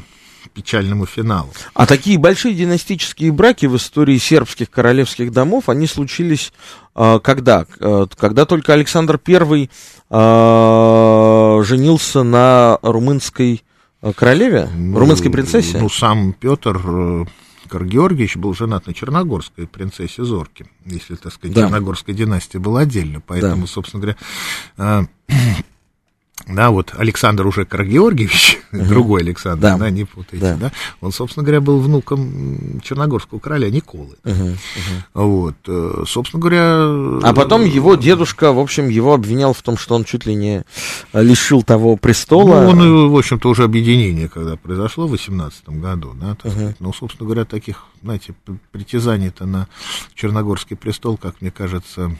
печальному финалу. А такие большие династические браки в истории сербских королевских домов, они случились э, когда? Э, Когда только Александр I э, женился на румынской э, королеве, Ну, румынской принцессе? Ну, сам Петр э, Кар Георгиевич был женат на черногорской принцессе Зорке, если, так сказать, Да. черногорская династия была отдельно, поэтому, собственно говоря, э, да, вот Александр уже Кар Георгиевич, другой Александр, Да. да, не путайте, Да. да. он, собственно говоря, был внуком черногорского короля Николы, Мгм, мгм. вот, э, собственно говоря... А потом его дедушка, в общем, его обвинял в том, что он чуть ли не э, лишил того престола. Ну, он, в общем-то, уже объединение, когда произошло в 18 году, да, так Мгм. сказать. Ну, собственно говоря, таких, знаете, притязаний-то на Черногорский престол, как мне кажется,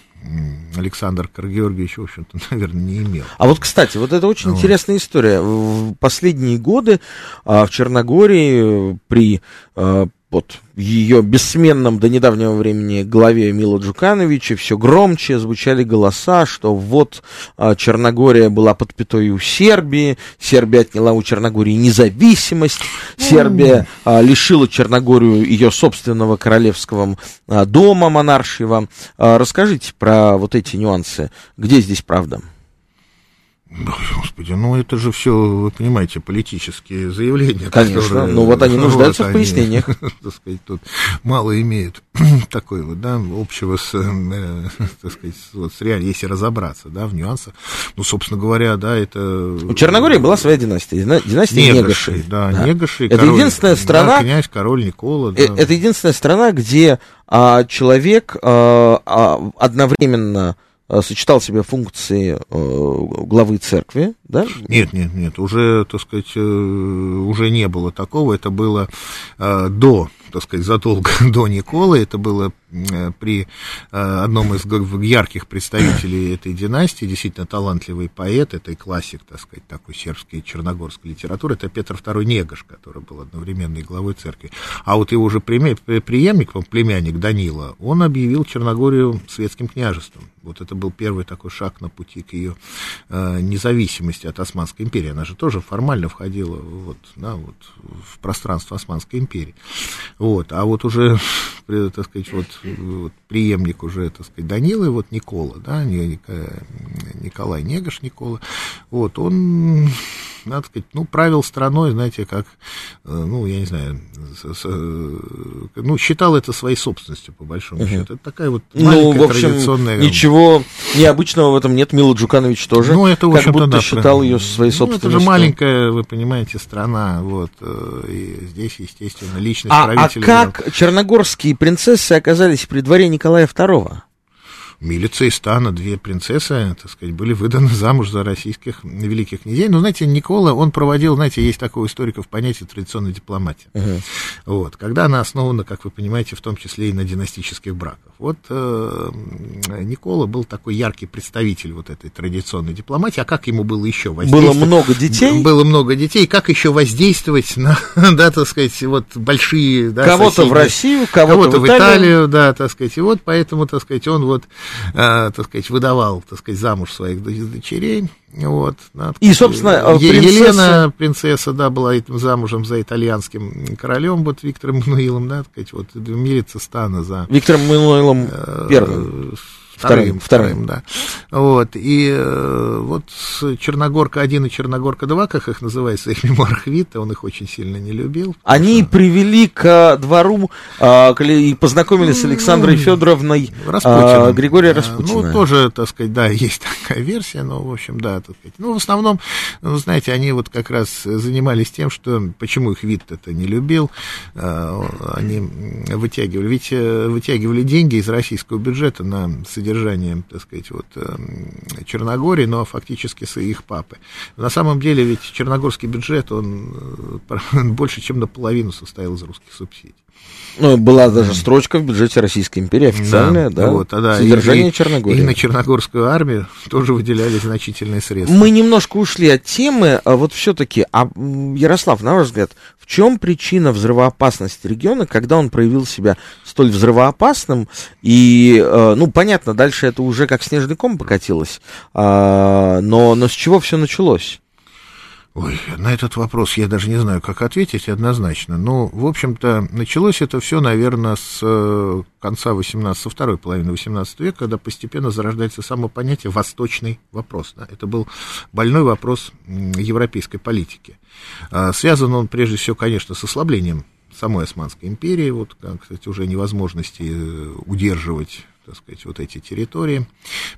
Александр Каргеоргиевич, в общем-то, наверное, не имел. А вот, кстати, вот это очень Вот. интересная история. В последние годы а, в Черногории э, при а, вот ее бессменном до недавнего времени главе Мила Джукановича все громче звучали голоса, что вот а, Черногория была под пятой у Сербии, Сербия отняла у Черногории независимость, Сербия а, лишила Черногорию ее собственного королевского а, дома монаршего. А, расскажите про вот эти нюансы. Где здесь правда? Господи, ну это же все, вы понимаете, политические заявления. Конечно, которые, ну вот они нуждаются вот в пояснениях. Они, так сказать, тут мало имеют такой вот, да, общего с, э, так сказать, вот, с реаль, если разобраться, да, в нюансах. Ну, собственно говоря, да, это... У Черногории была своя династия, династия Негаши. Негаши да, да, Негаши. Это король, единственная страна... Да, князь, король Никола. Да. Это единственная страна, где а, человек а, а, одновременно Э, сочетал в себе функции э, главы церкви, да? Нет, нет, нет, уже, так сказать, э, уже не было такого, это было до так сказать, задолго до Николы. Это было э, при э, одном из ярких представителей этой династии, действительно талантливый поэт, это и классик, так сказать, такой сербской черногорской литературы, это Петр II Негаш, который был одновременно и главой церкви. А вот его уже преемник, племянник Данила, он объявил Черногорию светским княжеством. Вот это был первый такой шаг на пути к ее э, независимости от Османской империи. Она же тоже формально входила вот, да, вот, в пространство Османской империи. Вот, а вот уже, так сказать, вот, вот преемник уже, так сказать, Данилы, вот Никола, да, Николай Негаш Никола, вот, он надо сказать, ну, правил страной, знаете, как, э, ну, я не знаю, э, ну, считал это своей собственностью, по большому угу. счету. Это такая вот маленькая ну, в общем, традиционная... ничего необычного в этом нет. Мила Джуканович тоже ну, это, как будто да, считал ее своей собственностью. Ну, это же маленькая, вы понимаете, страна, вот, э, и здесь, естественно, личность а правителя... А как черногорские принцессы оказались при дворе Николая II? Милиция из стана, две принцессы, так сказать, были выданы замуж за российских великих князей. Но, знаете, Никола, он проводил, знаете, есть такое у историков понятие традиционной дипломатии. Uh-huh. Вот, когда она основана, как вы понимаете, в том числе и на династических браках. Вот э, Никола был такой яркий представитель вот этой традиционной дипломатии. А как ему было еще воздействовать? Было много детей? Было много детей. Как еще воздействовать на, да, так сказать, вот большие... Да, кого-то в Россию, кого-то, кого-то в, Италию. в Италию. Да, так сказать. И вот поэтому, так сказать, он вот э, так сказать, выдавал, так сказать, замуж своих дочерей. Вот, да, и, собственно, принцесса... Елена, принцесса, да, была этим замужем за итальянским королем, вот Виктором Мануилом, да, так сказать, вот мирится стана за... Виктором Мануилом э, Вторым, вторым, да. Вот, и э, вот Черногорка-1 и Черногорка-2, как их называют в своих мемуарах Вита, он их очень сильно не любил. Они что... привели к двору а, и познакомились с ну, Александрой Федоровной а, Григория Распутина. Ну, тоже, так сказать, да, есть такая версия, но, в общем, да, так сказать. Ну, в основном, ну, знаете, они вот как раз занимались тем, что, почему их вид это не любил, а, они вытягивали, ведь э, вытягивали деньги из российского бюджета на содержание содержанием, так сказать, вот, эм, Черногории, но фактически с их папы. На самом деле ведь черногорский бюджет, он э, больше, чем наполовину состоял из русских субсидий. Ну, была даже строчка в бюджете Российской империи официальная, да, да, вот, а, да содержание и, Черногории. И на черногорскую армию тоже выделяли значительные средства. Мы немножко ушли от темы, а вот все-таки, а Ярослав, на ваш взгляд, в чем причина взрывоопасности региона, когда он проявил себя столь взрывоопасным? И, э, ну, понятно, дальше это уже как снежный ком покатилось, а, но, но с чего все началось? Ой, на этот вопрос я даже не знаю, как ответить однозначно. Ну, в общем-то, началось это все, наверное, с э, конца 18, со второй половины 18 века, когда постепенно зарождается само понятие «восточный вопрос». Да? Это был больной вопрос европейской политики. А, связан он, прежде всего, конечно, с ослаблением самой Османской империи, вот, кстати, уже невозможности э, удерживать так сказать, вот эти территории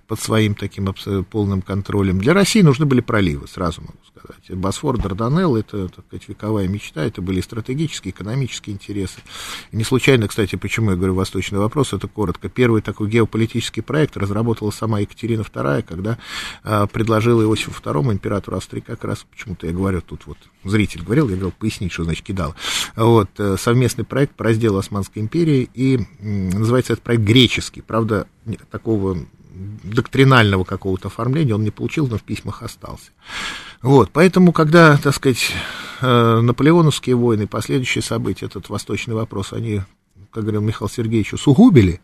под своим таким полным контролем. Для России нужны были проливы, сразу могу сказать. Босфор, Дарданелл, это, так сказать, вековая мечта, это были стратегические, экономические интересы. И не случайно, кстати, почему я говорю восточный вопрос, это коротко. Первый такой геополитический проект разработала сама Екатерина II, когда а, предложила Иосифу II, императору Австрии, как раз, почему-то я говорю, тут вот зритель говорил, я говорил, пояснить, что значит кидал. Вот, э, совместный проект по разделу Османской империи, и называется этот проект греческий, правда, такого доктринального какого-то оформления он не получил, но в письмах остался. Вот, поэтому, когда, так сказать, э, наполеоновские войны, последующие события, этот восточный вопрос, они, как говорил Михаил Сергеевич, усугубили,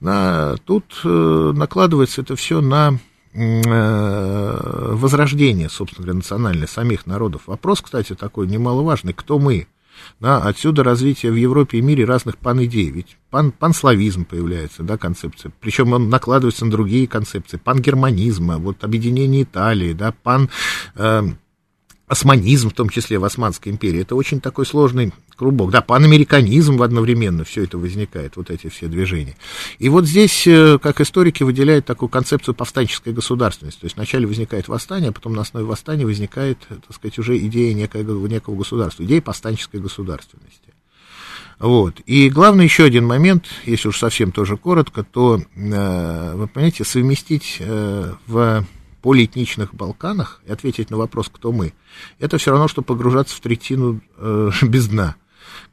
на, тут э, накладывается это все на э, возрождение, собственно говоря, национальное самих народов. Вопрос, кстати, такой немаловажный, кто мы? Да, отсюда развитие в Европе и мире разных пан-идей. Ведь пан, панславизм появляется, да, концепция. Причем он накладывается на другие концепции. Пангерманизма, вот объединение Италии, да, пан... Э, османизм, в том числе в Османской империи, это очень такой сложный клубок. Да, панамериканизм одновременно, все это возникает, вот эти все движения. И вот здесь, э, как историки, выделяют такую концепцию повстанческой государственности. То есть вначале возникает восстание, а потом на основе восстания возникает, так сказать, уже идея некого, некого государства, идея повстанческой государственности. Вот. И главный еще один момент, если уж совсем тоже коротко, то, э, вы понимаете, совместить э, в полиэтничных Балканах и ответить на вопрос, кто мы, это все равно, что погружаться в третину э, без дна.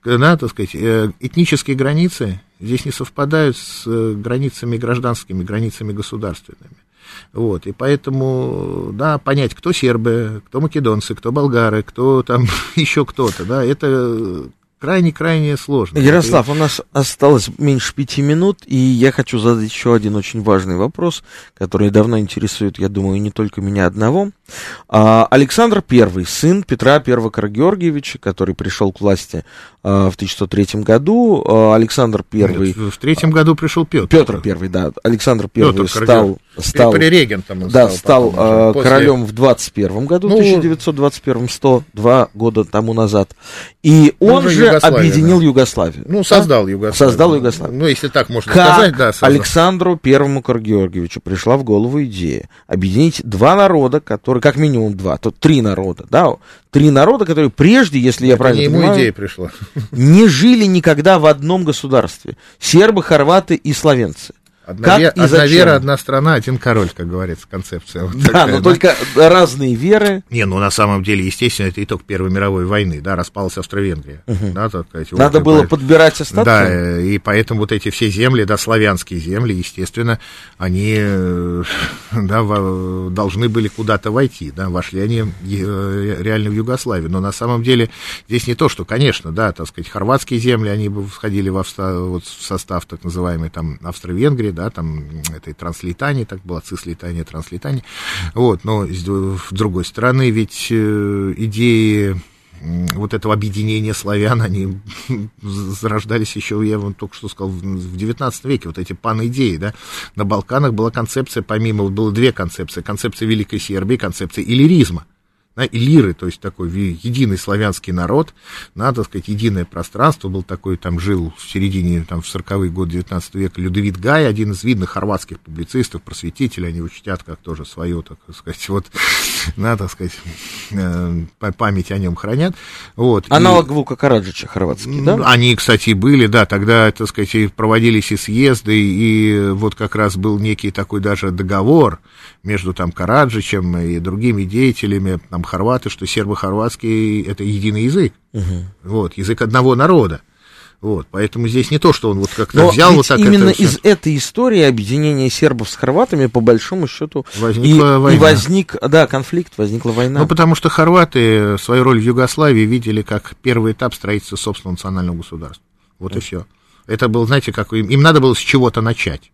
Да, так сказать, э, этнические границы здесь не совпадают с э, границами гражданскими, границами государственными. Вот, и поэтому, да, понять, кто сербы, кто македонцы, кто болгары, кто там еще кто-то, да, это крайне-крайне сложно. Ярослав, у нас осталось меньше пяти минут, и я хочу задать еще один очень важный вопрос, который давно интересует, я думаю, не только меня одного. А, Александр I, сын Петра I Карагеоргиевича, который пришел к власти а, в 1103 году. А, Александр I... Нет, в третьем году пришел Петр. Петр I, да. Александр I Петр стал... стал при регентом он да, стал, стал после... королем в 21 году, ну, 1921, 102 года тому назад. И ну, он же объединил да. Югославию. Ну, создал да? Югославию. Создал Югославию. Ну, если так можно как сказать, да. Создал. Александру Первому Карагеоргиевичу пришла в голову идея объединить два народа, которые которые, как минимум два, то три народа, да, три народа, которые прежде, если я правильно не ему понимаю, идея пришла. не жили никогда в одном государстве. Сербы, хорваты и словенцы. Одна, как ве- и одна вера, одна страна, один король, как говорится, концепция. Вот да, такая, но да? только разные веры. Не, ну на самом деле, естественно, это итог Первой мировой войны, да, распалась Австро-Венгрия. Угу. Да, так сказать, Надо вот, было по... подбирать остатки. Да, и поэтому вот эти все земли, да, славянские земли, естественно, они, э, да, должны были куда-то войти, да, вошли они э, реально в Югославию. Но на самом деле здесь не то, что, конечно, да, так сказать, хорватские земли, они бы входили в, вот, в состав так называемой там Австро-Венгрии, да, там этой транслитании, так было, цислитания, транслитания. Вот, но с другой стороны, ведь э, идеи вот этого объединения славян, они зарождались еще, я вам только что сказал, в 19 веке, вот эти пан-идеи, да, на Балканах была концепция, помимо, вот было две концепции, концепция Великой Сербии, концепция иллиризма, да, Иллиры, то есть такой единый славянский народ, надо сказать, единое пространство, был такой, там жил в середине, там, в 40-е годы 19 века Людовит Гай, один из видных хорватских публицистов, просветителей, они учтят как тоже свое, так сказать, вот, надо сказать, э, память о нем хранят, вот. Аналог и, Вука Караджича хорватский, да? Они, кстати, были, да, тогда, так сказать, проводились и съезды, и вот как раз был некий такой даже договор между там Караджичем и другими деятелями, там, хорваты, что сербо-хорватский это единый язык. Угу. Вот, язык одного народа. Вот, поэтому здесь не то, что он вот как-то взял вот так именно это из этой истории объединения сербов с хорватами, по большому счету, Возникла и, война. и возник, да, конфликт, возникла война. Ну, потому что хорваты свою роль в Югославии видели как первый этап строительства собственного национального государства. Вот да. и все. Это был, знаете, как им, им надо было с чего-то начать.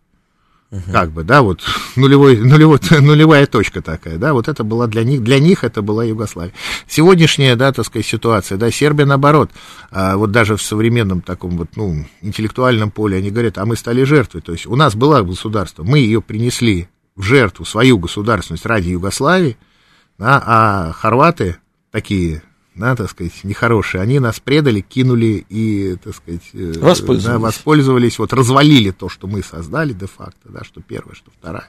Угу. Как бы, да, вот нулевой, нулевой, нулевая точка такая, да, вот это была для них, для них это была Югославия. Сегодняшняя, да, так сказать, ситуация, да, Сербия наоборот, а, вот даже в современном таком вот, ну, интеллектуальном поле они говорят, а мы стали жертвой, то есть у нас было государство, мы ее принесли в жертву, свою государственность ради Югославии, да, а хорваты такие да, так сказать, нехорошие, они нас предали, кинули и, так сказать, э, воспользовались. Да, воспользовались, вот развалили то, что мы создали де-факто, да, что первое, что второе.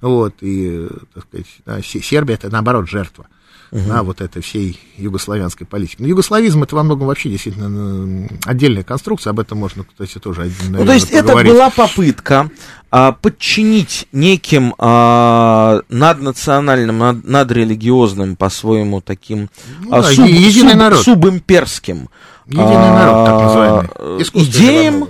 Вот, и, так сказать, да, Сербия это, наоборот, жертва угу. да, вот этой всей югославянской политики. Но югославизм это во многом вообще действительно отдельная конструкция, об этом можно, кстати, тоже наверное, Ну, то есть поговорить. это была попытка а, подчинить неким а, наднациональным, над, надрелигиозным, по-своему таким ну, а, суб, единый суб, народ. субимперским Единый народ, так называемый. Идеям,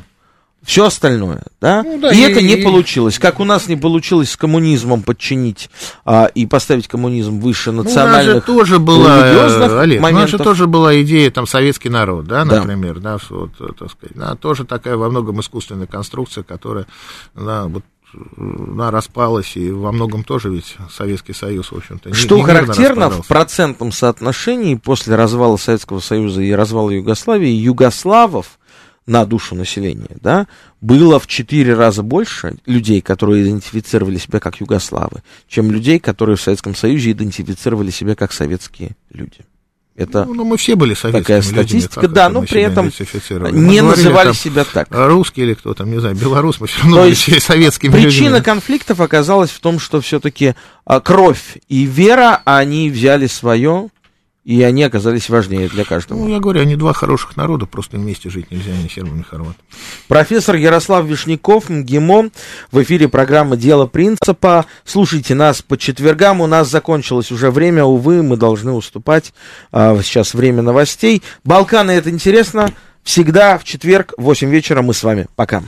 все остальное, да? Ну, да и, и это не и... получилось. Как у нас не получилось с коммунизмом подчинить а, и поставить коммунизм выше национальных ну, у нас же тоже была, Олег, моментов. у нас же тоже была идея, там, советский народ, да, например, да, да вот, так сказать, да, тоже такая во многом искусственная конструкция, которая, да, вот она распалась, и во многом тоже ведь Советский Союз, в общем-то, Что не, характерно, в процентном соотношении после развала Советского Союза и развала Югославии, югославов на душу населения, да, было в четыре раза больше людей, которые идентифицировали себя как югославы, чем людей, которые в Советском Союзе идентифицировали себя как советские люди. Это ну, ну, мы все были такая статистика, людьми, да, но при этом не мы называли там, себя так. Русские или кто там, не знаю, белорус, мы все равно То были есть советскими Причина людьми. конфликтов оказалась в том, что все-таки а, кровь и вера, они взяли свое, и они оказались важнее для каждого. Ну, я говорю, они два хороших народа, просто вместе жить нельзя, ни сербам, ни хорватам. Профессор Ярослав Вишняков, МГИМО, в эфире программы «Дело принципа». Слушайте нас по четвергам, у нас закончилось уже время, увы, мы должны уступать. А, сейчас время новостей. Балканы, это интересно. Всегда в четверг в 8 вечера мы с вами. Пока.